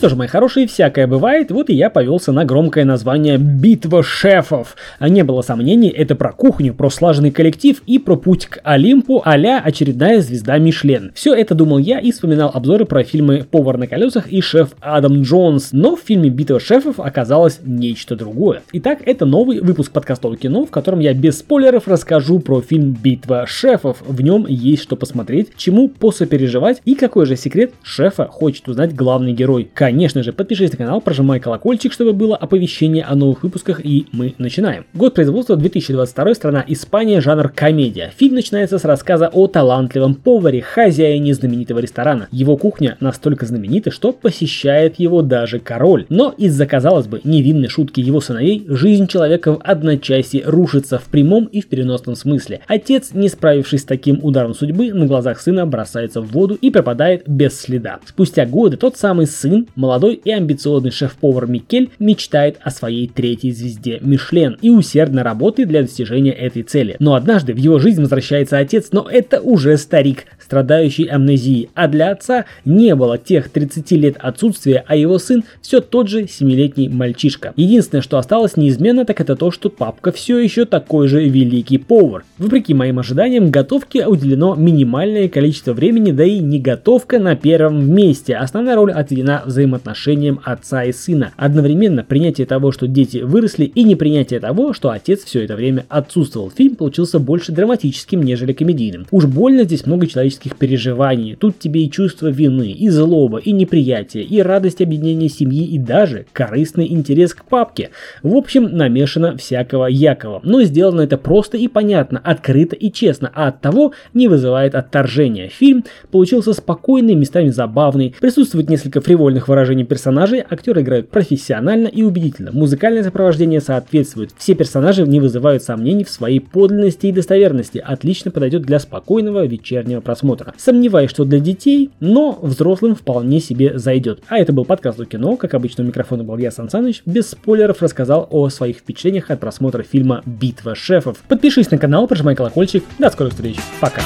что ж, мои хорошие, всякое бывает, вот и я повелся на громкое название «Битва шефов». А не было сомнений, это про кухню, про слаженный коллектив и про путь к Олимпу а очередная звезда Мишлен. Все это думал я и вспоминал обзоры про фильмы «Повар на колесах» и «Шеф Адам Джонс», но в фильме «Битва шефов» оказалось нечто другое. Итак, это новый выпуск подкаста кино, в котором я без спойлеров расскажу про фильм «Битва шефов». В нем есть что посмотреть, чему посопереживать и какой же секрет шефа хочет узнать главный герой. Конечно же, подпишись на канал, прожимай колокольчик, чтобы было оповещение о новых выпусках и мы начинаем. Год производства 2022, страна Испания, жанр комедия. Фильм начинается с рассказа о талантливом поваре, хозяине знаменитого ресторана. Его кухня настолько знаменита, что посещает его даже король. Но из-за, казалось бы, невинной шутки его сыновей, жизнь человека в одночасье рушится в прямом и в переносном смысле. Отец, не справившись с таким ударом судьбы, на глазах сына бросается в воду и пропадает без следа. Спустя годы тот самый сын, молодой и амбициозный шеф-повар Микель, мечтает о своей третьей звезде Мишлен и усердно работает для достижения этой цели. Но однажды в его жизнь возвращается отец, но это уже старик, страдающий амнезией, а для отца не было тех 30 лет отсутствия, а его сын все тот же 7-летний мальчишка. Единственное, что осталось неизменно, так это то, что папка все еще такой же великий повар. Вопреки моим ожиданиям, готовке уделено минимальное количество времени, да и не готовка на первом месте. Основная роль отведена взаимоотношениям отца и сына. Одновременно принятие того, что дети выросли, и непринятие того, что отец все это время отсутствовал. Фильм получился больше драматическим, нежели комедийным. Уж больно здесь много человеческих переживаний. Тут тебе и чувство вины, и злоба, и неприятие, и радость объединения семьи, и даже корыстный интерес к папке. В общем, намешано всякого якого. Но сделано это просто и понятно, открыто и честно, а от того не вызывает отторжения. Фильм получился спокойный, местами забавный, присутствует несколько фривольных выражений персонажей, актеры играют профессионально и убедительно. Музыкальное сопровождение соответствует. Все персонажи не вызывают сомнений в своей подлинности и достоверности. Отлично подойдет для спокойного вечернего просмотра. Сомневаюсь, что для детей, но взрослым вполне себе зайдет. А это был подкаст о кино. Как обычно, у микрофона был я, Сан Саныч. Без спойлеров рассказал о своих впечатлениях от просмотра фильма «Битва шефов». Подпишись на канал, прожимай колокольчик. До скорых встреч. Пока.